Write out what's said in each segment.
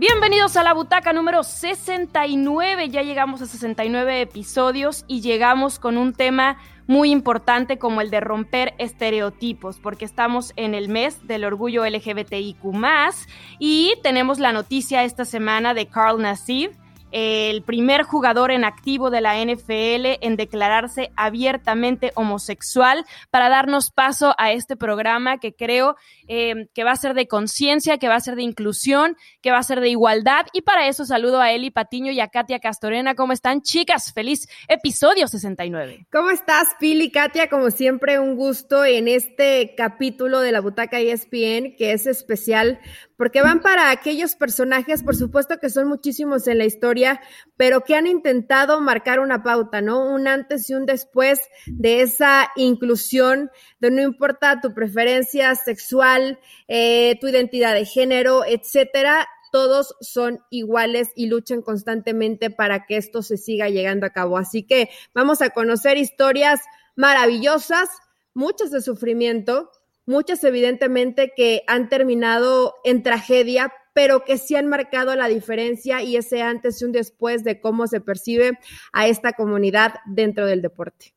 Bienvenidos a la butaca número 69. Ya llegamos a 69 episodios y llegamos con un tema muy importante como el de romper estereotipos, porque estamos en el mes del orgullo LGBTIQ y tenemos la noticia esta semana de Carl Nassif, el primer jugador en activo de la NFL en declararse abiertamente homosexual para darnos paso a este programa que creo eh, que va a ser de conciencia, que va a ser de inclusión, que va a ser de igualdad. Y para eso saludo a Eli Patiño y a Katia Castorena. ¿Cómo están, chicas? Feliz episodio 69. ¿Cómo estás, Pili? Katia, como siempre, un gusto en este capítulo de la Butaca ESPN, que es especial porque van para aquellos personajes, por supuesto que son muchísimos en la historia, pero que han intentado marcar una pauta, ¿no? Un antes y un después de esa inclusión, de no importa tu preferencia sexual, eh, tu identidad de género, etcétera, todos son iguales y luchan constantemente para que esto se siga llegando a cabo. Así que vamos a conocer historias maravillosas, muchas de sufrimiento, muchas evidentemente que han terminado en tragedia, pero que sí han marcado la diferencia y ese antes y un después de cómo se percibe a esta comunidad dentro del deporte.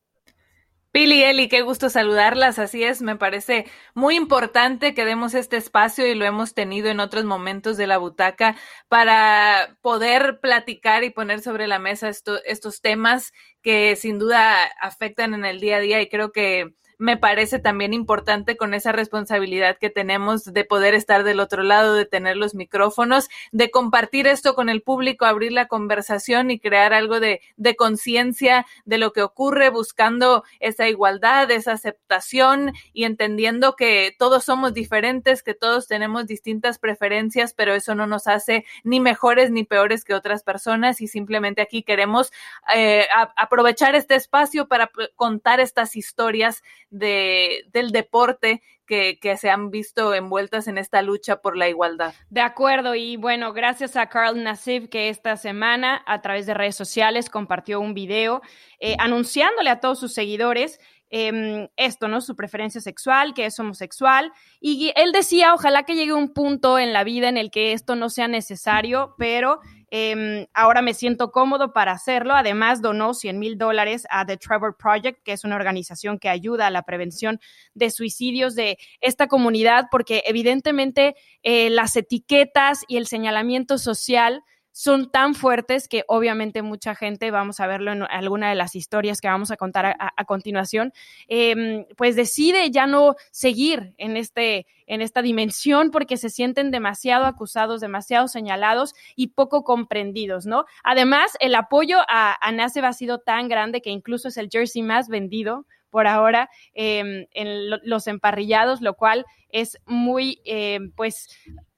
Pili, Eli, qué gusto saludarlas. Así es, me parece muy importante que demos este espacio y lo hemos tenido en otros momentos de la butaca para poder platicar y poner sobre la mesa estos temas que sin duda afectan en el día a día y creo que me parece también importante con esa responsabilidad que tenemos de poder estar del otro lado, de tener los micrófonos, de compartir esto con el público, abrir la conversación y crear algo de, de conciencia de lo que ocurre, buscando esa igualdad, esa aceptación y entendiendo que todos somos diferentes, que todos tenemos distintas preferencias, pero eso no nos hace ni mejores ni peores que otras personas y simplemente aquí queremos eh, aprovechar este espacio para contar estas historias de, del deporte que, que, se han visto envueltas en esta lucha por la igualdad. De acuerdo, y bueno, gracias a Carl Nassif que esta semana a través de redes sociales compartió un video eh, anunciándole a todos sus seguidores Em, esto, ¿no? Su preferencia sexual, que es homosexual. Y él decía, ojalá que llegue un punto en la vida en el que esto no sea necesario, pero em, ahora me siento cómodo para hacerlo. Además, donó 100 mil dólares a The Trevor Project, que es una organización que ayuda a la prevención de suicidios de esta comunidad, porque evidentemente eh, las etiquetas y el señalamiento social son tan fuertes que obviamente mucha gente, vamos a verlo en alguna de las historias que vamos a contar a, continuación, em, pues decide ya no seguir en, este, en esta dimensión porque se sienten demasiado acusados, demasiado señalados y poco comprendidos, ¿no? Además, el apoyo a, a ha sido tan grande que incluso es el jersey más vendido por ahora em, en los emparrillados, lo cual es muy, em, pues,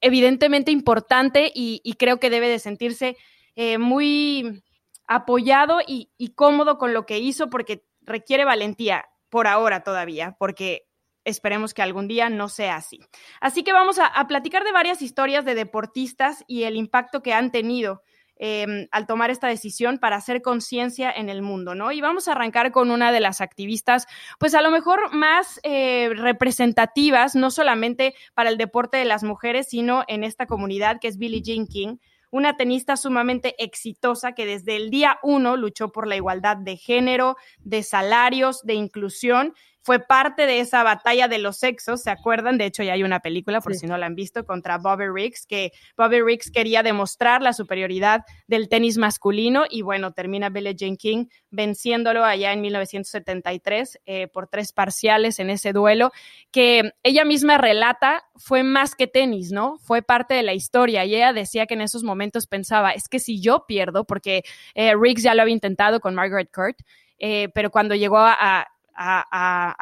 evidentemente importante y, creo que debe de sentirse eh, muy apoyado y, cómodo con lo que hizo porque requiere valentía por ahora todavía, porque esperemos que algún día no sea así. Así que vamos a, a platicar de varias historias de deportistas y el impacto que han tenido Em, al tomar esta decisión para hacer conciencia en el mundo, ¿no? Y vamos a arrancar con una de las activistas, pues a lo mejor más eh, representativas, no solamente para el deporte de las mujeres, sino en esta comunidad que es Billie Jean King una tenista sumamente exitosa que desde el día uno luchó por la igualdad de género, de salarios, de inclusión fue parte de esa batalla de los sexos, ¿se acuerdan? De hecho, ya hay una película, por si no la han visto, contra Bobby Riggs, que Bobby Riggs quería demostrar la superioridad del tenis masculino y bueno, termina Billie Jean King venciéndolo allá en 1973 eh, por tres parciales en ese duelo, que ella misma relata fue más que tenis, ¿no? Fue parte de la historia y ella decía que en esos momentos pensaba, es que si yo pierdo, porque eh, Riggs ya lo había intentado con Margaret Court, eh, pero cuando llegó a, a,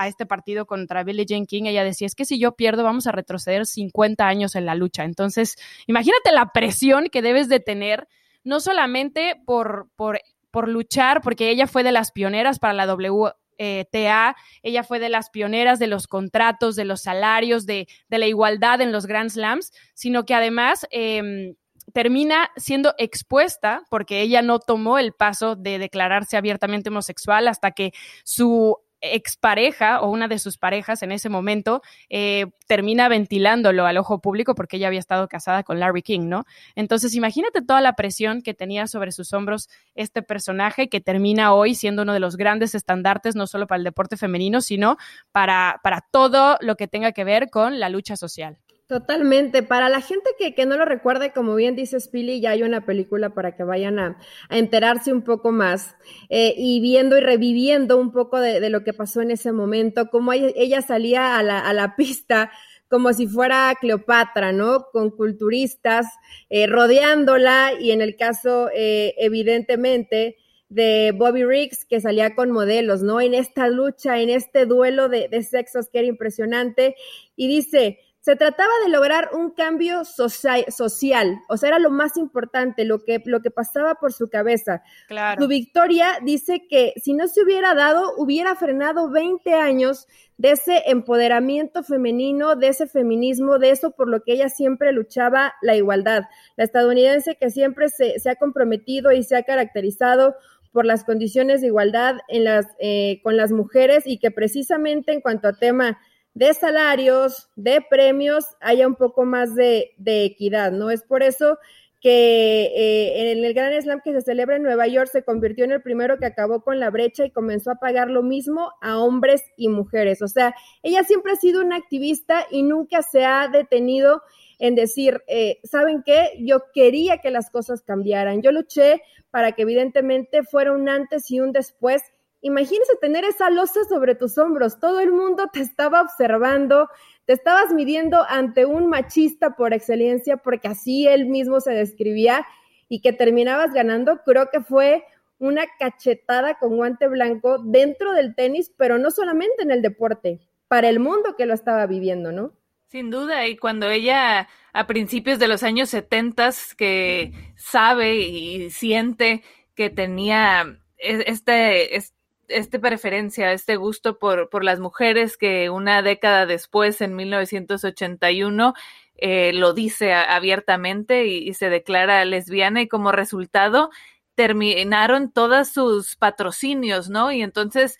este partido contra Billie Jean King, ella decía, es que si yo pierdo vamos a retroceder 50 años en la lucha. Entonces, imagínate la presión que debes de tener, no solamente por, por, por luchar, porque ella fue de las pioneras para la WTA, ella fue de las pioneras de los contratos, de los salarios, de, de la igualdad en los Grand Slams, sino que además... Em, termina siendo expuesta porque ella no tomó el paso de declararse abiertamente homosexual hasta que su expareja o una de sus parejas en ese momento eh, termina ventilándolo al ojo público porque ella había estado casada con Larry King, ¿no? Entonces, imagínate toda la presión que tenía sobre sus hombros este personaje que termina hoy siendo uno de los grandes estandartes, no solo para el deporte femenino, sino para, para todo lo que tenga que ver con la lucha social. Totalmente. Para la gente que, que, no lo recuerde, como bien dice Spilly, ya hay una película para que vayan a, enterarse un poco más eh, y viendo y reviviendo un poco de, lo que pasó en ese momento, cómo ella, salía a la, a la, pista como si fuera Cleopatra, ¿no? Con culturistas eh, rodeándola y en el caso, eh, evidentemente, de Bobby Riggs, que salía con modelos, ¿no? En esta lucha, en este duelo de, de sexos que era impresionante. Y dice, se trataba de lograr un cambio social, o sea, era lo más importante, lo que, lo que pasaba por su cabeza. Claro. Su victoria dice que si no se hubiera dado, hubiera frenado 20 años de ese empoderamiento femenino, de ese feminismo, de eso por lo que ella siempre luchaba, la igualdad. La estadounidense que siempre se, se ha comprometido y se ha caracterizado por las condiciones de igualdad en las, eh, con las mujeres y que precisamente en cuanto a tema de salarios, de premios, haya un poco más de, equidad, ¿no? Es por eso que eh, en el Gran Slam que se celebra en Nueva York se convirtió en el primero que acabó con la brecha y comenzó a pagar lo mismo a hombres y mujeres. O sea, ella siempre ha sido una activista y nunca se ha detenido en decir, eh, ¿saben qué? Yo quería que las cosas cambiaran. Yo luché para que evidentemente fuera un antes y un después Imagínese tener esa losa sobre tus hombros, todo el mundo te estaba observando, te estabas midiendo ante un machista por excelencia, porque así él mismo se describía, y que terminabas ganando, creo que fue una cachetada con guante blanco dentro del tenis, pero no solamente en el deporte, para el mundo que lo estaba viviendo, ¿no? Sin duda, y cuando ella a principios de los años 70 que sabe y siente que tenía e-, este, este este preferencia, este gusto por, por las mujeres que una década después, en 1981, eh, lo dice abiertamente y, se declara lesbiana y como resultado terminaron todos sus patrocinios, ¿no? Y entonces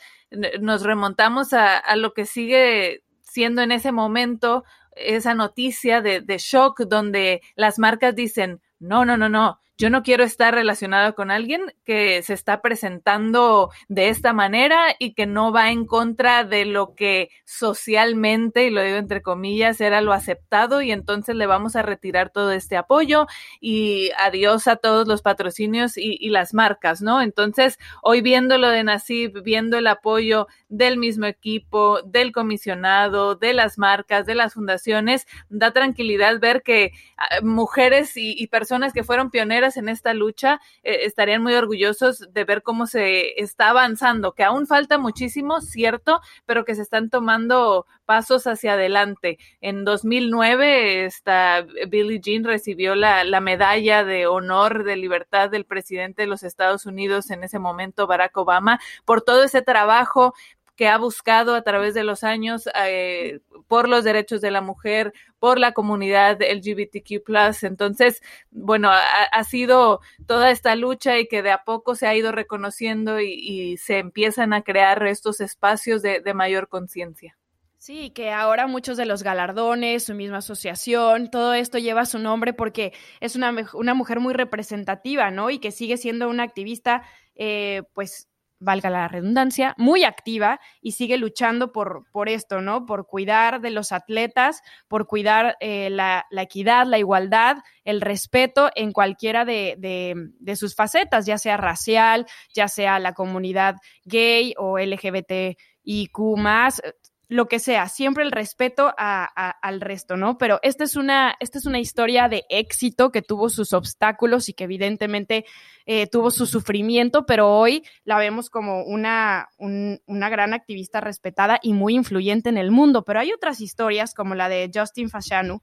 nos remontamos a, lo que sigue siendo en ese momento esa noticia de, de shock donde las marcas dicen, no, no, no, no, yo no quiero estar relacionado con alguien que se está presentando de esta manera y que no va en contra de lo que socialmente, y lo digo entre comillas, era lo aceptado y entonces le vamos a retirar todo este apoyo y adiós a todos los patrocinios y, las marcas, ¿no? Entonces, hoy viendo lo de Nasib, viendo el apoyo del mismo equipo, del comisionado, de las marcas, de las fundaciones, da tranquilidad ver que ah, mujeres y, y personas que fueron pioneras en esta lucha eh, estarían muy orgullosos de ver cómo se está avanzando, que aún falta muchísimo, cierto, pero que se están tomando pasos hacia adelante. En 2009, esta Billie Jean recibió la, la medalla de honor de libertad del presidente de los Estados Unidos en ese momento, Barack Obama, por todo ese trabajo que ha buscado a través de los años eh, por los derechos de la mujer, por la comunidad LGBTQ. Entonces, bueno, ha, sido toda esta lucha y que de a poco se ha ido reconociendo y, se empiezan a crear estos espacios de, mayor conciencia. Sí, que ahora muchos de los galardones, su misma asociación, todo esto lleva su nombre porque es una, una mujer muy representativa, ¿no? Y que sigue siendo una activista, eh, pues valga la redundancia, muy activa y sigue luchando por, por esto, ¿no? Por cuidar de los atletas, por cuidar eh, la, equidad, la igualdad, el respeto en cualquiera de, de, sus facetas, ya sea racial, ya sea la comunidad gay o LGBTIQ más, lo que sea, siempre el respeto al resto, ¿no? Pero esta es, una, esta es una historia de éxito que tuvo sus obstáculos y que evidentemente eh, tuvo su sufrimiento, pero hoy la vemos como una, una gran activista respetada y muy influyente en el mundo. Pero hay otras historias, como la de Justin Fashanu,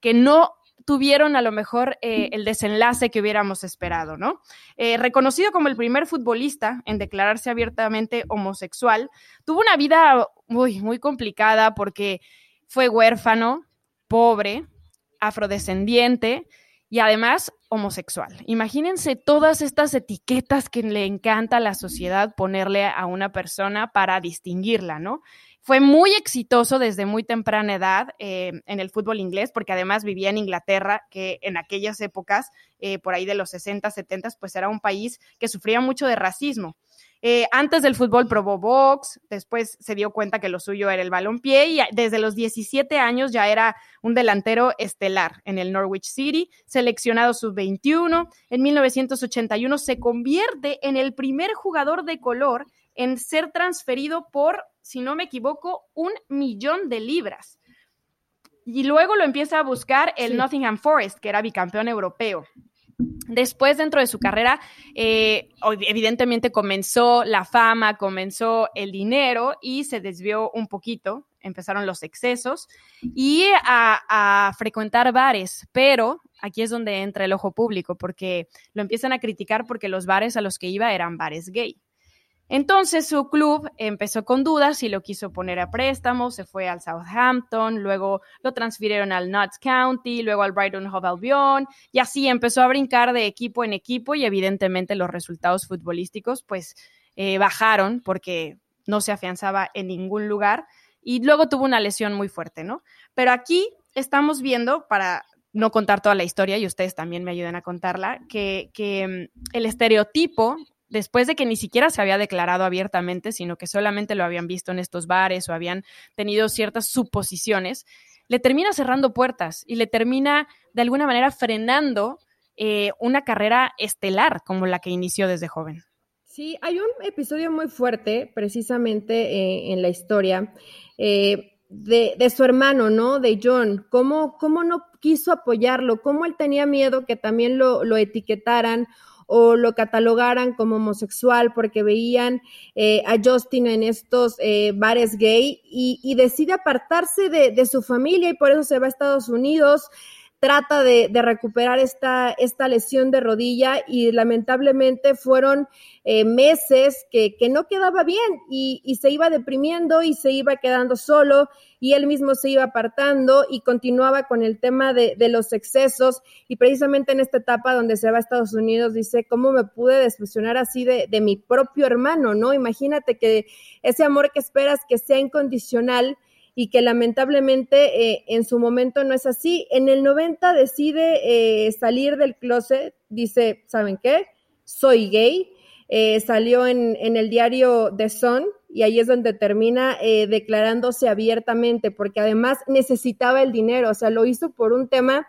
que no tuvieron a lo mejor eh, el desenlace que hubiéramos esperado, ¿no? Eh, reconocido como el primer futbolista en declararse abiertamente homosexual, tuvo una vida muy, muy complicada porque fue huérfano, pobre, afrodescendiente, y además homosexual. Imagínense todas estas etiquetas que le encanta a la sociedad ponerle a una persona para distinguirla, ¿no? Fue muy exitoso desde muy temprana edad eh, en el fútbol inglés, porque además vivía en Inglaterra, que en aquellas épocas, eh, por ahí de los 60, 70, pues era un país que sufría mucho de racismo. Eh, antes del fútbol probó box, después se dio cuenta que lo suyo era el balompié y desde los 17 años ya era un delantero estelar en el Norwich City, seleccionado sub-21. En 1981 se convierte en el primer jugador de color en ser transferido por, si no me equivoco, un millón de libras. Y luego lo empieza a buscar el Nottingham Forest, que era bicampeón europeo. Después, dentro de su carrera, eh, evidentemente comenzó la fama, comenzó el dinero y se desvió un poquito, empezaron los excesos y a, a, frecuentar bares, pero aquí es donde entra el ojo público, porque lo empiezan a criticar porque los bares a los que iba eran bares gay. Entonces su club empezó con dudas y lo quiso poner a préstamo, se fue al Southampton, luego lo transfirieron al Notts County, luego al Brighton Hove Albion y así empezó a brincar de equipo en equipo y evidentemente los resultados futbolísticos pues eh, bajaron porque no se afianzaba en ningún lugar y luego tuvo una lesión muy fuerte, ¿no? Pero aquí estamos viendo, para no contar toda la historia y ustedes también me ayuden a contarla, que, que mm, el estereotipo después de que ni siquiera se había declarado abiertamente, sino que solamente lo habían visto en estos bares o habían tenido ciertas suposiciones, le termina cerrando puertas y le termina de alguna manera frenando eh, una carrera estelar como la que inició desde joven. Sí, hay un episodio muy fuerte precisamente eh, en la historia eh, de, su hermano, ¿no? De John, cómo, cómo no quiso apoyarlo, cómo él tenía miedo que también lo, lo etiquetaran o lo catalogaran como homosexual porque veían eh, a Justin en estos eh, bares gay y, decide apartarse de, de, su familia y por eso se va a Estados Unidos trata de, recuperar esta, esta, lesión de rodilla y lamentablemente fueron eh, meses que, no quedaba bien y, se iba deprimiendo y se iba quedando solo y él mismo se iba apartando y continuaba con el tema de, los excesos y precisamente en esta etapa donde se va a Estados Unidos dice, ¿cómo me pude desilusionar así de, de mi propio hermano? ¿No? Imagínate que ese amor que esperas que sea incondicional y que lamentablemente eh, en su momento no es así. En el 90 decide eh, salir del closet, dice, ¿saben qué? Soy gay. Eh, salió en, en, el diario The Sun y ahí es donde termina declarándose abiertamente, porque además necesitaba el dinero, o sea, lo hizo por un tema,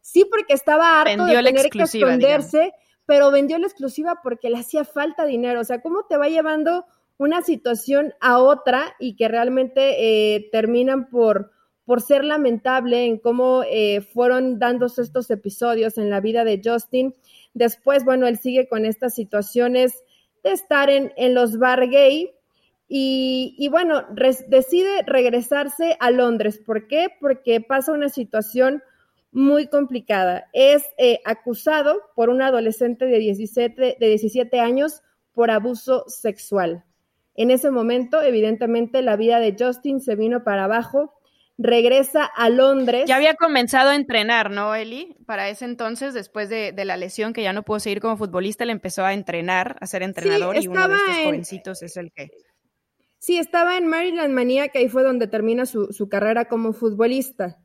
sí, porque estaba harto de tener que esconderse, pero vendió la exclusiva porque le hacía falta dinero, o sea, ¿cómo te va llevando una situación a otra y que realmente eh, terminan por, por ser lamentable en cómo eh, fueron dándose estos episodios en la vida de Justin. Después, bueno, él sigue con estas situaciones de estar en, en los bar gay y, y bueno, decide regresarse a Londres. ¿Por qué? Porque pasa una situación muy complicada. Es eh, acusado por un adolescente de 17, de 17 años por abuso sexual. En ese momento, evidentemente, la vida de Justin se vino para abajo. Regresa a Londres. Ya había comenzado a entrenar, ¿no, Eli? Para ese entonces, después de, la lesión que ya no pudo seguir como futbolista, le empezó a entrenar, a ser entrenador y uno de estos jovencitos es el que... Sí, estaba en Maryland Manía, que ahí fue donde termina su, su carrera como futbolista.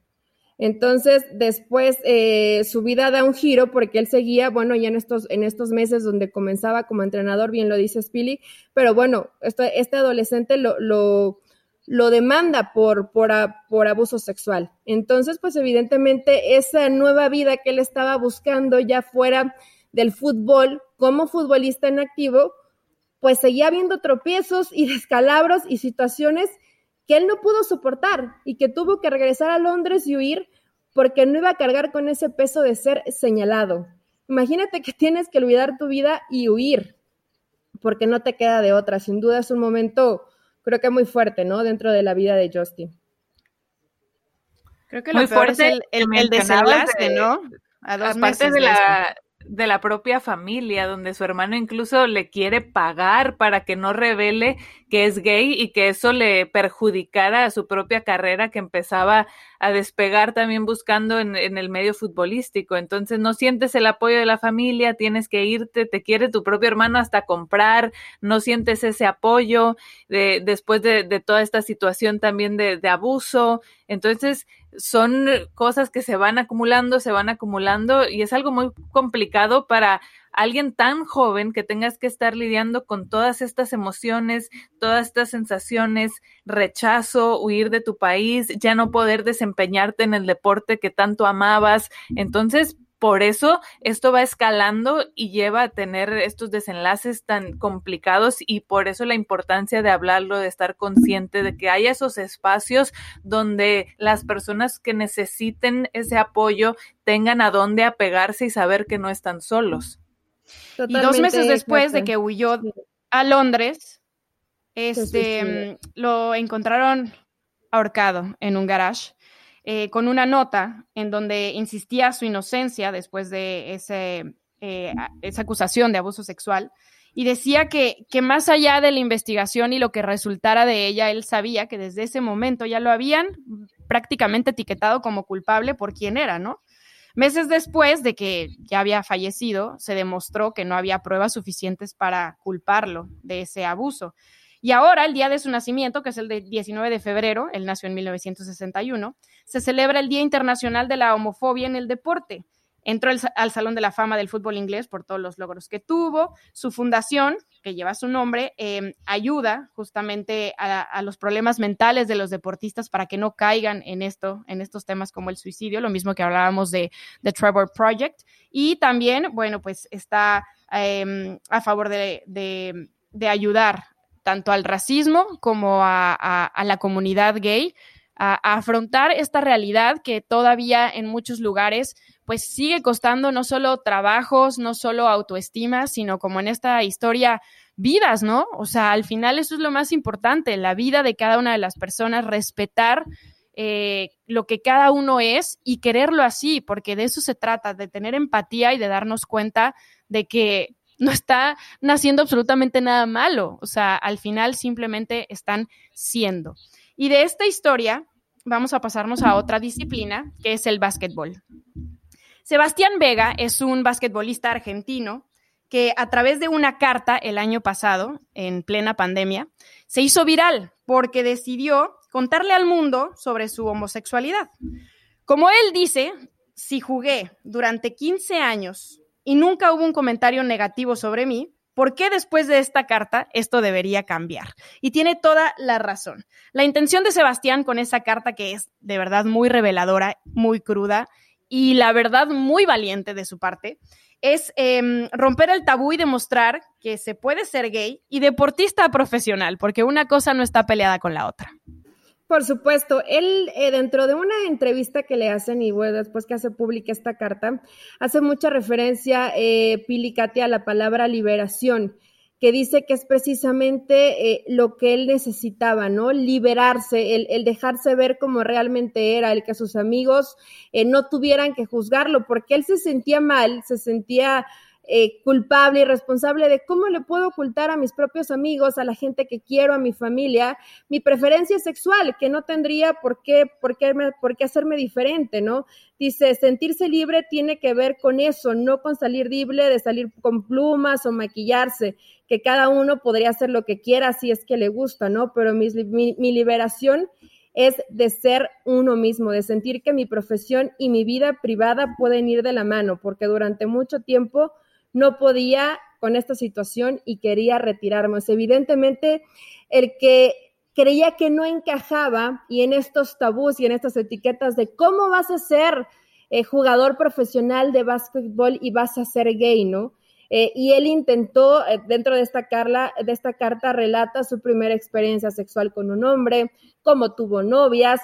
Entonces, después eh, su vida da un giro porque él seguía, bueno, ya en estos, en estos meses donde comenzaba como entrenador, bien lo dice Spilly, pero bueno, este, este adolescente lo, lo, lo demanda por, por, por, abuso sexual. Entonces, pues evidentemente esa nueva vida que él estaba buscando ya fuera del fútbol como futbolista en activo, pues seguía viendo tropiezos y descalabros y situaciones que él no pudo soportar y que tuvo que regresar a Londres y huir porque no iba a cargar con ese peso de ser señalado. Imagínate que tienes que olvidar tu vida y huir, porque no te queda de otra. Sin duda es un momento, creo que muy fuerte, ¿no? Dentro de la vida de Justin. Creo que lo muy fuerte es el, el, desenlace, ¿no? A dos aparte de la, de la propia familia, donde su hermano incluso le quiere pagar para que no revele que es gay y que eso le perjudicara a su propia carrera que empezaba a despegar también buscando en, el medio futbolístico. Entonces no sientes el apoyo de la familia, tienes que irte, te quiere tu propio hermano hasta comprar, no sientes ese apoyo de, después de, toda esta situación también de, de abuso. Entonces, son cosas que se van acumulando, se van acumulando y es algo muy complicado para alguien tan joven que tengas que estar lidiando con todas estas emociones, todas estas sensaciones, rechazo, huir de tu país, ya no poder desempeñarte en el deporte que tanto amabas. Entonces, por eso esto va escalando y lleva a tener estos desenlaces tan complicados y por eso la importancia de hablarlo, de estar consciente de que haya esos espacios donde las personas que necesiten ese apoyo tengan a dónde apegarse y saber que no están solos. y dos meses después de que huyó a Londres, este, lo encontraron ahorcado en un garage eh, con una nota en donde insistía su inocencia después de eh, esa acusación de abuso sexual y decía que, que más allá de la investigación y lo que resultara de ella, él sabía que desde ese momento ya lo habían prácticamente etiquetado como culpable por quién era, ¿no? Meses después de que ya había fallecido, se demostró que no había pruebas suficientes para culparlo de ese abuso. Y ahora, el día de su nacimiento, que es el de 19 de febrero, él nació en 1961, se celebra el Día Internacional de la Homofobia en el Deporte. Entró al Salón de la Fama del Fútbol Inglés por todos los logros que tuvo. Su fundación, que lleva su nombre, em, ayuda justamente a, los problemas mentales de los deportistas para que no caigan en esto, en estos temas como el suicidio, lo mismo que hablábamos de, The Trevor Project. Y también, bueno, pues está em, a favor de, de ayudar tanto al racismo como a, la comunidad gay, a, afrontar esta realidad que todavía en muchos lugares pues sigue costando no solo trabajos, no solo autoestima, sino como en esta historia vidas, ¿no? O sea, al final eso es lo más importante, la vida de cada una de las personas, respetar eh, lo que cada uno es y quererlo así, porque de eso se trata, de tener empatía y de darnos cuenta de que no está naciendo absolutamente nada malo. O sea, al final simplemente están siendo. Y de esta historia vamos a pasarnos a otra disciplina, que es el básquetbol. Sebastián Vega es un basquetbolista argentino que a través de una carta el año pasado, en plena pandemia, se hizo viral porque decidió contarle al mundo sobre su homosexualidad. Como él dice, si jugué durante 15 años y nunca hubo un comentario negativo sobre mí, ¿por qué después de esta carta esto debería cambiar? Y tiene toda la razón. La intención de Sebastián con esa carta, que es de verdad muy reveladora, muy cruda y la verdad muy valiente de su parte, es em, romper el tabú y demostrar que se puede ser gay y deportista profesional, porque una cosa no está peleada con la otra. Por supuesto, él eh, dentro de una entrevista que le hacen y bueno, después que hace pública esta carta, hace mucha referencia, eh, Pili a la palabra liberación, que dice que es precisamente eh, lo que él necesitaba, ¿no? Liberarse, el, el, dejarse ver como realmente era, el que sus amigos eh, no tuvieran que juzgarlo, porque él se sentía mal, se sentía eh, culpable y responsable de cómo le puedo ocultar a mis propios amigos, a la gente que quiero, a mi familia, mi preferencia sexual, que no tendría por qué, por qué, por qué hacerme diferente, ¿no? Dice, sentirse libre tiene que ver con eso, no con salir libre de salir con plumas o maquillarse, que cada uno podría hacer lo que quiera si es que le gusta, ¿no? Pero mi, mi liberación es de ser uno mismo, de sentir que mi profesión y mi vida privada pueden ir de la mano, porque durante mucho tiempo no podía con esta situación y quería retirarme. evidentemente, el que creía que no encajaba y en estos tabús y en estas etiquetas de cómo vas a ser eh, jugador profesional de básquetbol y vas a ser gay, ¿no? Eh, y él intentó, eh, dentro de esta, carla, de esta carta, relata su primera experiencia sexual con un hombre, cómo tuvo novias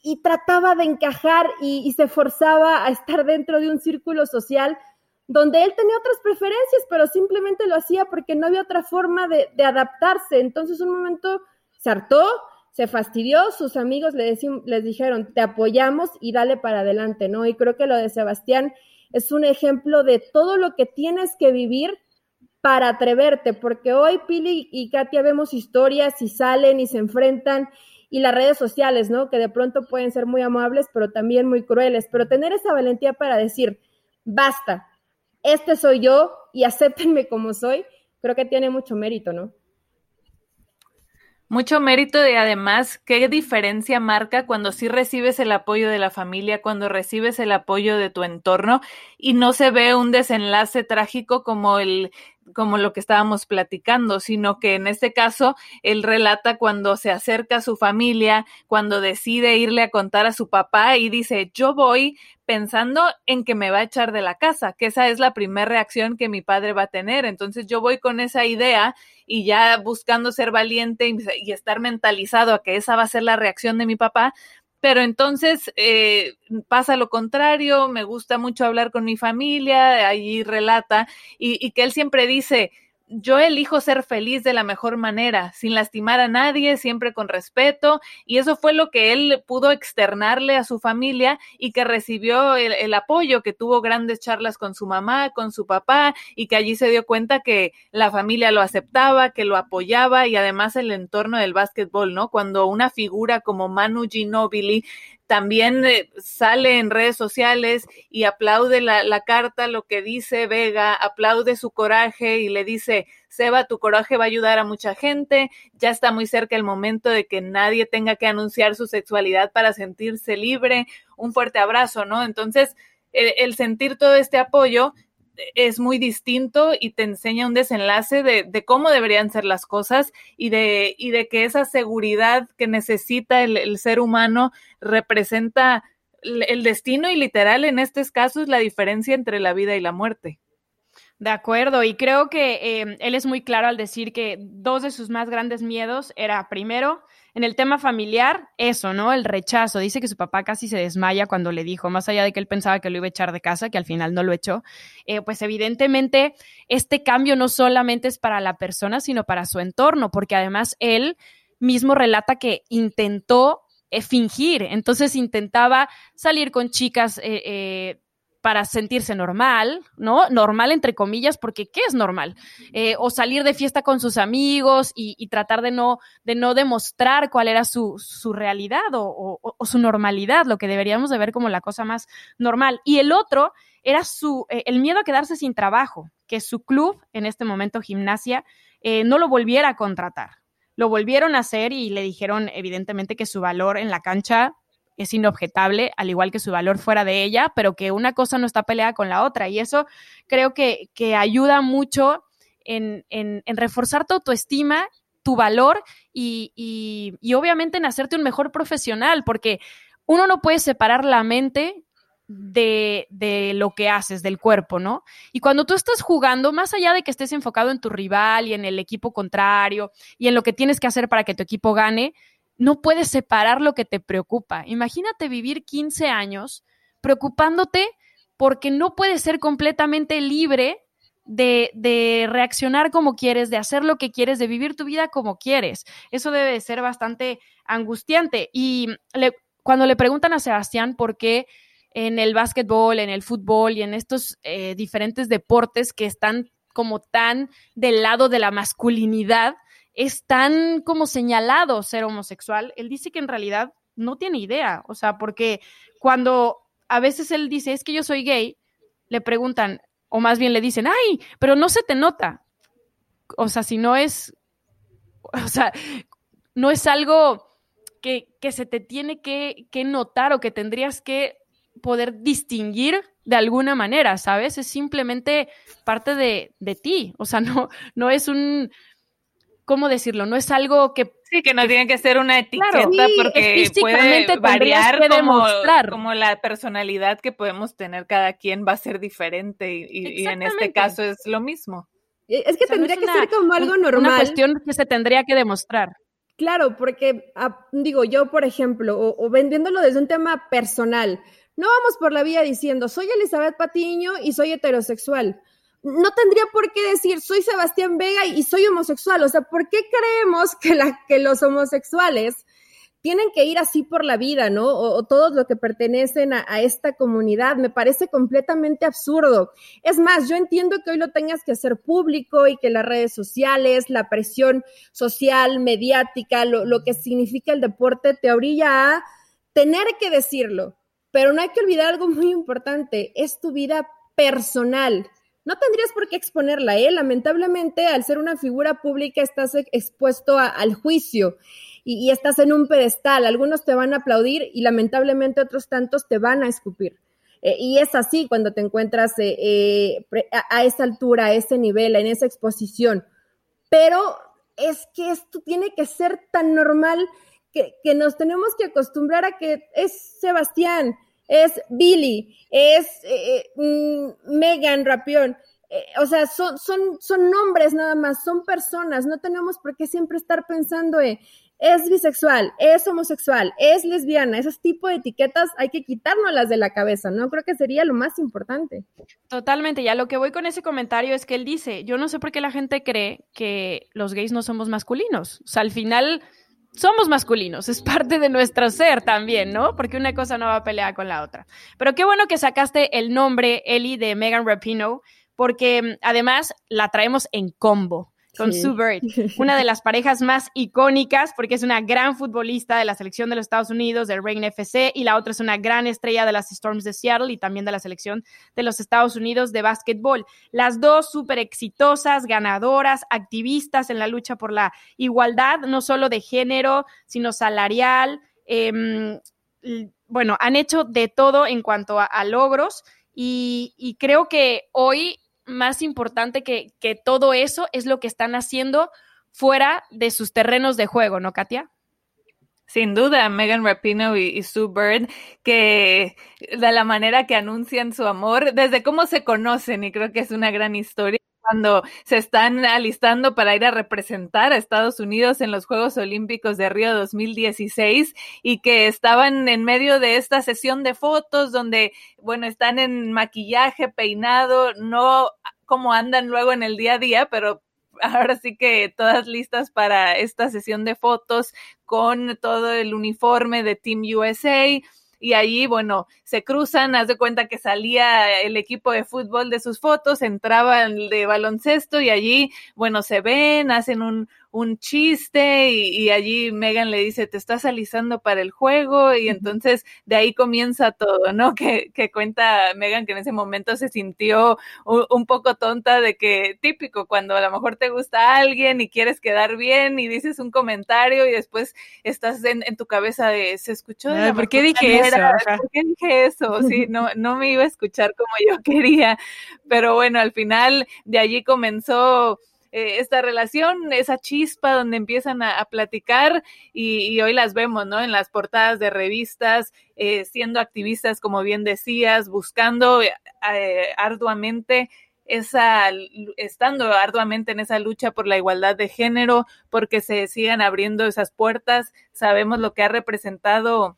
y trataba de encajar y se forzaba a estar dentro de un círculo social donde él tenía otras preferencias, pero simplemente lo hacía porque no había otra forma de, adaptarse. Entonces, un momento se hartó, se fastidió, sus amigos le les dijeron, te apoyamos y dale para adelante, ¿no? Y creo que lo de Sebastián es un ejemplo de todo lo que tienes que vivir para atreverte, porque hoy Pili y Katia vemos historias y salen y se enfrentan y las redes sociales, ¿no? Que de pronto pueden ser muy amables, pero también muy crueles, pero tener esa valentía para decir, basta, este soy yo y acéptenme como soy, creo que tiene mucho mérito, ¿no? Mucho mérito y además, qué diferencia marca cuando sí recibes el apoyo de la familia, cuando recibes el apoyo de tu entorno y no se ve un desenlace trágico como el como lo que estábamos platicando, sino que en este caso él relata cuando se acerca a su familia, cuando decide irle a contar a su papá y dice, yo voy pensando en que me va a echar de la casa, que esa es la primera reacción que mi padre va a tener. Entonces yo voy con esa idea y ya buscando ser valiente y, y estar mentalizado a que esa va a ser la reacción de mi papá, pero entonces eh, pasa lo contrario, me gusta mucho hablar con mi familia, ahí relata, y, y que él siempre dice, yo elijo ser feliz de la mejor manera, sin lastimar a nadie, siempre con respeto, y eso fue lo que él pudo externarle a su familia y que recibió el, apoyo, que tuvo grandes charlas con su mamá, con su papá, y que allí se dio cuenta que la familia lo aceptaba, que lo apoyaba, y además el entorno del básquetbol, ¿no? Cuando una figura como Manu Ginobili también eh, sale en redes sociales y aplaude la, la, carta, lo que dice Vega, aplaude su coraje y le dice, Seba, tu coraje va a ayudar a mucha gente, ya está muy cerca el momento de que nadie tenga que anunciar su sexualidad para sentirse libre, un fuerte abrazo, ¿no? Entonces, el sentir todo este apoyo es muy distinto y te enseña un desenlace de, cómo deberían ser las cosas y de, y de que esa seguridad que necesita el, ser humano representa el destino y literal en estos casos la diferencia entre la vida y la muerte. De acuerdo, y creo que eh, él es muy claro al decir que dos de sus más grandes miedos era primero en el tema familiar, eso, ¿no? El rechazo. Dice que su papá casi se desmaya cuando le dijo, más allá de que él pensaba que lo iba a echar de casa, que al final no lo echó, eh, pues evidentemente este cambio no solamente es para la persona, sino para su entorno, porque además él mismo relata que intentó eh, fingir, entonces intentaba salir con chicas eh, para sentirse normal, ¿no? Normal entre comillas, porque ¿qué es normal? Eh, o salir de fiesta con sus amigos y, tratar de no, de no demostrar cuál era su, su realidad o, su normalidad, lo que deberíamos de ver como la cosa más normal. Y el otro era su, eh, el miedo a quedarse sin trabajo, que su club, en este momento gimnasia, eh, no lo volviera a contratar. Lo volvieron a hacer y le dijeron evidentemente que su valor en la cancha es inobjetable, al igual que su valor fuera de ella, pero que una cosa no está peleada con la otra. Y eso creo que, que ayuda mucho en, en, reforzar tu autoestima, tu valor y, y, y obviamente en hacerte un mejor profesional, porque uno no puede separar la mente de, de, lo que haces, del cuerpo, ¿no? Y cuando tú estás jugando, más allá de que estés enfocado en tu rival y en el equipo contrario y en lo que tienes que hacer para que tu equipo gane, no puedes separar lo que te preocupa. Imagínate vivir 15 años preocupándote porque no puedes ser completamente libre de, reaccionar como quieres, de hacer lo que quieres, de vivir tu vida como quieres. Eso debe ser bastante angustiante. Y cuando le preguntan a Sebastián por qué en el básquetbol, en el fútbol y en estos eh, diferentes deportes que están como tan del lado de la masculinidad, es tan como señalado ser homosexual, él dice que en realidad no tiene idea, o sea, porque cuando a veces él dice, es que yo soy gay, le preguntan, o más bien le dicen, ay, pero no se te nota. O sea, si no es, o sea, no es algo que, se te tiene que, notar o que tendrías que poder distinguir de alguna manera, ¿sabes? Es simplemente parte de, de ti, o sea, no, no es un, ¿cómo decirlo? No es algo que... Sí, que no tiene que ser una etiqueta porque puede variar como, como, la personalidad que podemos tener cada quien va a ser diferente y, en este caso es lo mismo. Eh, es que tendría que ser como algo normal. Una cuestión que se tendría que demostrar. Claro, porque ah, digo yo, por ejemplo, o, o vendiéndolo desde un tema personal, no vamos por la vía diciendo, soy Elizabeth Patiño y soy heterosexual no tendría por qué decir soy Sebastián Vega y soy homosexual. O sea, ¿por qué creemos que, los homosexuales tienen que ir así por la vida, ¿no? O, todos los que pertenecen a, esta comunidad. Me parece completamente absurdo. Es más, yo entiendo que hoy lo tengas que hacer público y que las redes sociales, la presión social, mediática, lo, lo que significa el deporte, te orilla a tener que decirlo. Pero no hay que olvidar algo muy importante, es tu vida personal. No tendrías por qué exponerla, ¿eh? Lamentablemente, al ser una figura pública, estás expuesto al juicio y, estás en un pedestal. Algunos te van a aplaudir y lamentablemente otros tantos te van a escupir. Eh, y es así cuando te encuentras eh, eh, a, esa altura, a ese nivel, en esa exposición. Pero es que esto tiene que ser tan normal que nos tenemos que acostumbrar a que es Sebastián, es Billy, es mm, Megan Rapión. o sea, son, son, son nombres nada más, son personas, no tenemos por qué siempre estar pensando en, es bisexual, es homosexual, es lesbiana, esos tipos de etiquetas hay que quitárnoslas de la cabeza, ¿no? Creo que sería lo más importante. Totalmente, ya lo que voy con ese comentario es que él dice, yo no sé por qué la gente cree que los gays no somos masculinos, o sea, al final somos masculinos, es parte de nuestro ser también, ¿no? Porque una cosa no va a pelear con la otra. Pero qué bueno que sacaste el nombre, Eli, de Megan Rapino, porque mm, además la traemos en combo con Sue Bird, una de las parejas más icónicas porque es una gran futbolista de la selección de los Estados Unidos, del Reign FC, y la otra es una gran estrella de las Storms de Seattle y también de la selección de los Estados Unidos de básquetbol. Las dos súper exitosas, ganadoras, activistas en la lucha por la igualdad, no solo de género, sino salarial. Em, bueno, han hecho de todo en cuanto a, logros y, y creo que hoy más importante que, todo eso es lo que están haciendo fuera de sus terrenos de juego, ¿no, Katia? Sin duda, Megan Rapino y, Sue Bird, que de la manera que anuncian su amor, desde cómo se conocen, y creo que es una gran historia cuando se están alistando para ir a representar a Estados Unidos en los Juegos Olímpicos de Río 2016 y que estaban en medio de esta sesión de fotos donde, bueno, están en maquillaje, peinado, no como andan luego en el día a día, pero ahora sí que todas listas para esta sesión de fotos con todo el uniforme de Team USA y allí, bueno, se cruzan, haz de cuenta que salía el equipo de fútbol de sus fotos, entraban de baloncesto y allí, bueno, se ven, hacen un, un chiste y, allí Megan le dice, te estás alisando para el juego y entonces de ahí comienza todo, ¿no? Que, que cuenta Megan que en ese momento se sintió un, poco tonta de que típico cuando a lo mejor te gusta alguien y quieres quedar bien y dices un comentario y después estás en, tu cabeza de, se escuchó de ¿Por qué dije eso? ¿Por qué dije eso? Sí, no, no me iba a escuchar como yo quería, pero bueno, al final de allí comenzó eh, esta relación, esa chispa donde empiezan a, platicar y, hoy las vemos, ¿no? En las portadas de revistas, eh, siendo activistas, como bien decías, buscando eh, arduamente esa, estando arduamente en esa lucha por la igualdad de género, porque se sigan abriendo esas puertas. Sabemos lo que ha representado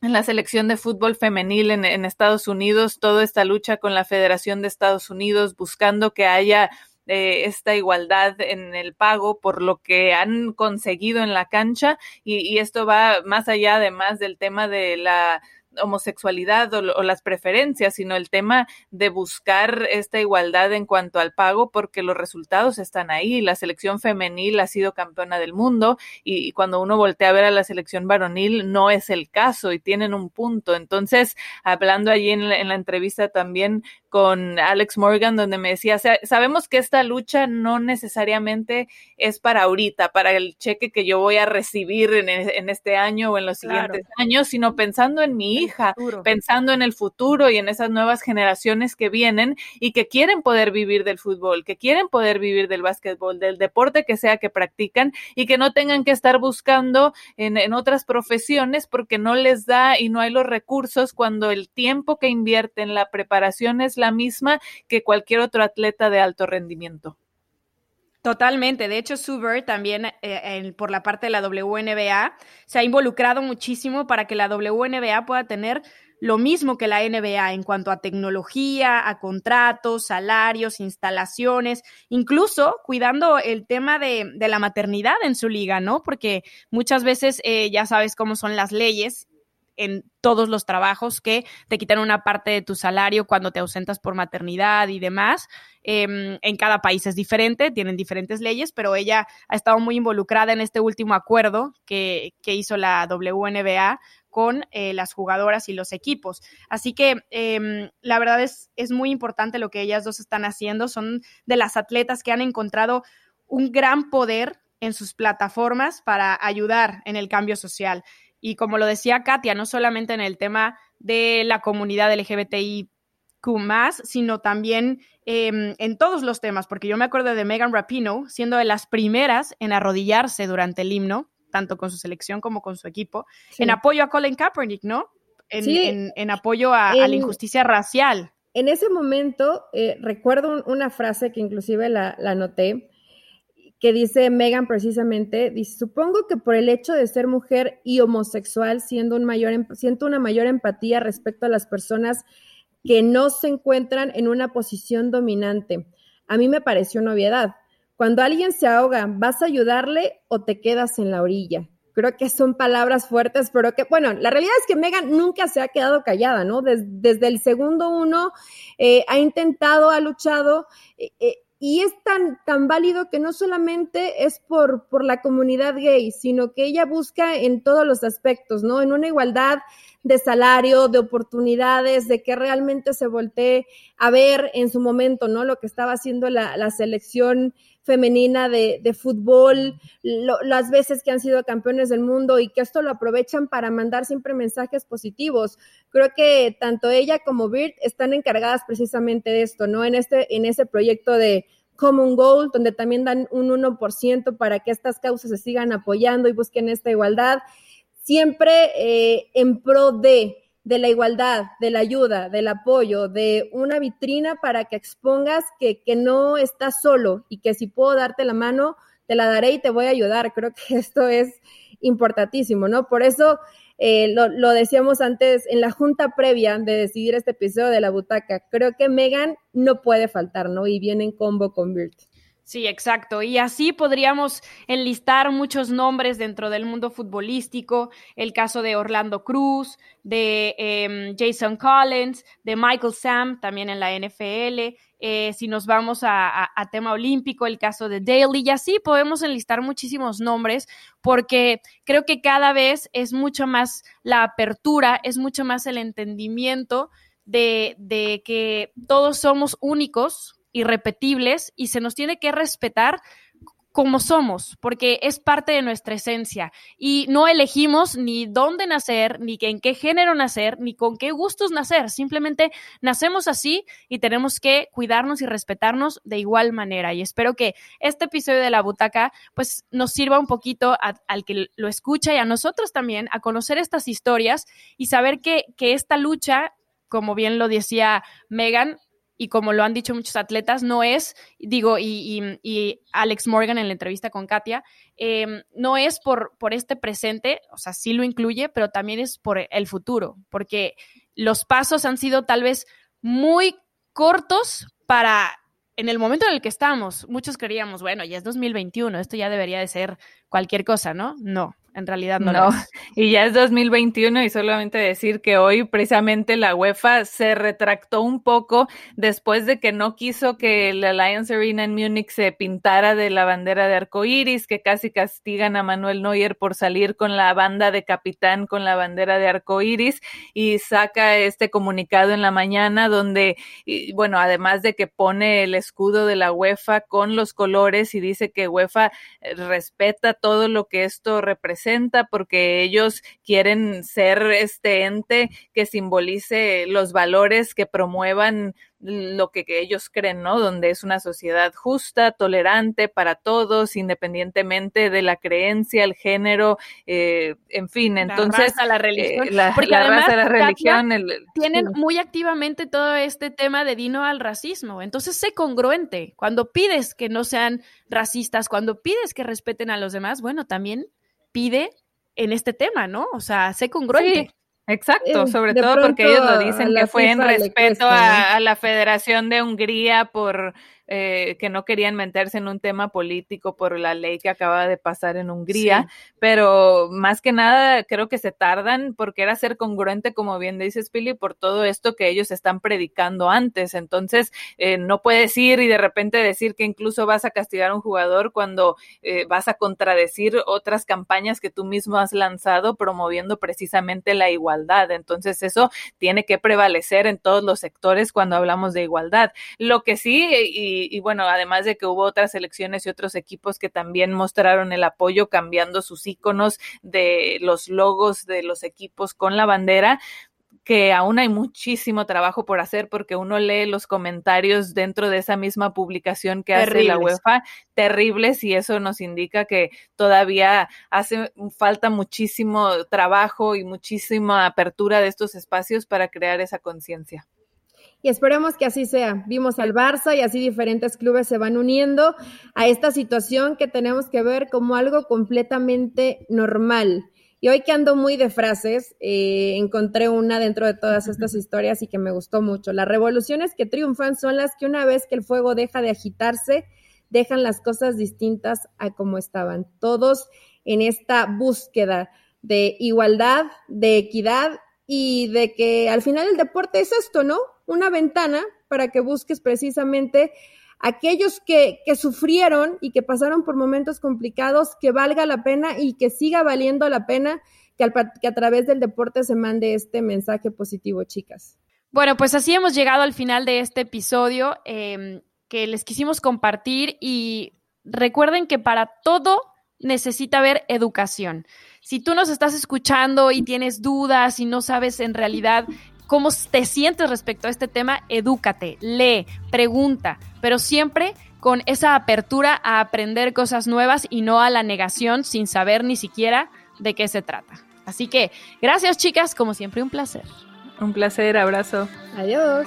en la selección de fútbol femenil en, en Estados Unidos, toda esta lucha con la Federación de Estados Unidos, buscando que haya esta igualdad en el pago por lo que han conseguido en la cancha y, y esto va más allá además del tema de la homosexualidad o, las preferencias, sino el tema de buscar esta igualdad en cuanto al pago, porque los resultados están ahí. La selección femenil ha sido campeona del mundo y, cuando uno voltea a ver a la selección varonil no es el caso y tienen un punto. Entonces, hablando allí en la, entrevista también con Alex Morgan, donde me decía, sabemos que esta lucha no necesariamente es para ahorita, para el cheque que yo voy a recibir en, en este año o en los siguientes años, sino pensando en mi hija, pensando en el futuro y en esas nuevas generaciones que vienen y que quieren poder vivir del fútbol, que quieren poder vivir del básquetbol, del deporte que sea que practican y que no tengan que estar buscando en, en otras profesiones porque no les da y no hay los recursos cuando el tiempo que invierten, la preparación es la misma que cualquier otro atleta de alto rendimiento. Totalmente. De hecho, Suber también eh, por la parte de la WNBA se ha involucrado muchísimo para que la WNBA pueda tener lo mismo que la NBA en cuanto a tecnología, a contratos, salarios, instalaciones, incluso cuidando el tema de, la maternidad en su liga, ¿no? Porque muchas veces eh, ya sabes cómo son las leyes en todos los trabajos que te quitan una parte de tu salario cuando te ausentas por maternidad y demás. Em, en cada país es diferente, tienen diferentes leyes, pero ella ha estado muy involucrada en este último acuerdo que, hizo la WNBA con eh, las jugadoras y los equipos. Así que em, la verdad es, es muy importante lo que ellas dos están haciendo. Son de las atletas que han encontrado un gran poder en sus plataformas para ayudar en el cambio social. Y como lo decía Katia, no solamente en el tema de la comunidad LGBTIQ sino también em, en todos los temas, porque yo me acuerdo de Megan Rapino siendo de las primeras en arrodillarse durante el himno, tanto con su selección como con su equipo, en apoyo a Colin Kaepernick, ¿no? En, en, apoyo a, la injusticia racial. En ese momento, eh, recuerdo una frase que inclusive la, la noté, que dice Megan precisamente, dice, supongo que por el hecho de ser mujer y homosexual, em, siento una mayor empatía respecto a las personas que no se encuentran en una posición dominante. A mí me pareció una obviedad. Cuando alguien se ahoga, ¿vas a ayudarle o te quedas en la orilla? Creo que son palabras fuertes, pero que, bueno, la realidad es que Megan nunca se ha quedado callada, ¿no? desde el segundo uno eh, ha intentado, ha luchado. Eh, eh, y es tan, tan válido que no solamente es por, por la comunidad gay, sino que ella busca en todos los aspectos, ¿no? En una igualdad de salario, de oportunidades, de que realmente se voltee a ver en su momento, ¿no? Lo que estaba haciendo la, selección femenina de, fútbol, las veces que han sido campeones del mundo y que esto lo aprovechan para mandar siempre mensajes positivos. Creo que tanto ella como Bird están encargadas precisamente de esto, ¿no? En este, en ese proyecto de Common Goal, donde también dan un 1% para que estas causas se sigan apoyando y busquen esta igualdad, siempre eh, en pro de la igualdad, de la ayuda, del apoyo, de una vitrina para que expongas que, no estás solo y que si puedo darte la mano, te la daré y te voy a ayudar. Creo que esto es importantísimo, ¿no? Por eso eh, lo, decíamos antes en la junta previa de decidir este episodio de la butaca. Creo que Megan no puede faltar, ¿no? Y viene en combo con Virt. Sí, exacto. Y así podríamos enlistar muchos nombres dentro del mundo futbolístico, el caso de Orlando Cruz, de em, Jason Collins, de Michael Sam, también en la NFL. Eh, si nos vamos a, tema olímpico, el caso de Daly, y así podemos enlistar muchísimos nombres, porque creo que cada vez es mucho más la apertura, es mucho más el entendimiento de, de que todos somos únicos irrepetibles y se nos tiene que respetar como somos, porque es parte de nuestra esencia. Y no elegimos ni dónde nacer, ni en qué género nacer, ni con qué gustos nacer, simplemente nacemos así y tenemos que cuidarnos y respetarnos de igual manera. Y espero que este episodio de la butaca pues nos sirva un poquito al que lo escucha y a nosotros también a conocer estas historias y saber que, que esta lucha como bien lo decía Megan, y como lo han dicho muchos atletas, no es, digo, y, Alex Morgan en la entrevista con Katia, em, no es por, por este presente, o sea, sí lo incluye, pero también es por el futuro, porque los pasos han sido tal vez muy cortos para en el momento en el que estamos. Muchos creíamos, bueno, ya es 2021, esto ya debería de ser cualquier cosa, ¿no? No, en realidad no. no. Y ya es 2021 y solamente decir que hoy precisamente la UEFA se retractó un poco después de que no quiso que la Alliance Arena en Múnich se pintara de la bandera de arco iris, que casi castigan a Manuel Neuer por salir con la banda de capitán con la bandera de arco iris y saca este comunicado en la mañana donde, bueno, además de que pone el escudo de la UEFA con los colores y dice que UEFA eh, respeta todo lo que esto representa porque ellos quieren ser este ente que simbolice los valores que promuevan lo que, ellos creen, ¿no? Donde es una sociedad justa, tolerante para todos, independientemente de la creencia, el género, eh, en fin, entonces... La, la religión. Eh, la, porque además, raza, la religión. tienen muy activamente todo este tema de dino al racismo. Entonces, sé congruente. Cuando pides que no sean racistas, cuando pides que respeten a los demás, bueno, también pide en este tema, ¿no? O sea, sé congruente. Exacto, sobre todo porque ellos lo dicen que fue en respeto a, la Federación de Hungría por eh, que no querían meterse en un tema político por la ley que acaba de pasar en Hungría, pero más que nada creo que se tardan porque era ser congruente, como bien dices, Pili, por todo esto que ellos están predicando antes. Entonces, eh, no puedes ir y de repente decir que incluso vas a castigar a un jugador cuando eh, vas a contradecir otras campañas que tú mismo has lanzado promoviendo precisamente la igualdad. Entonces, eso tiene que prevalecer en todos los sectores cuando hablamos de igualdad. Lo que sí, y y, bueno, además de que hubo otras elecciones y otros equipos que también mostraron el apoyo cambiando sus iconos de los logos de los equipos con la bandera, que aún hay muchísimo trabajo por hacer porque uno lee los comentarios dentro de esa misma publicación que hace la UEFA, terribles, y eso nos indica que todavía hace falta muchísimo trabajo y muchísima apertura de estos espacios para crear esa conciencia y esperemos que así sea. Vimos al Barça y así diferentes clubes se van uniendo a esta situación que tenemos que ver como algo completamente normal. Y hoy que ando muy de frases, eh, encontré una dentro de todas estas historias y que me gustó mucho. Las revoluciones que triunfan son las que una vez que el fuego deja de agitarse, dejan las cosas distintas a como estaban. Todos en esta búsqueda de igualdad, de equidad y de que al final el deporte es esto, ¿no? Una ventana para que busques precisamente aquellos que, que, sufrieron y que pasaron por momentos complicados, que valga la pena y que siga valiendo la pena que, que a través del deporte se mande este mensaje positivo, chicas. Bueno, pues así hemos llegado al final de este episodio em, que les quisimos compartir y recuerden que para todo necesita haber educación. Si tú nos estás escuchando y tienes dudas y no sabes en realidad cómo te sientes respecto a este tema, edúcate, lee, pregunta, pero siempre con esa apertura a aprender cosas nuevas y no a la negación sin saber ni siquiera de qué se trata. Así que gracias chicas, como siempre un placer. Un placer, abrazo. Adiós.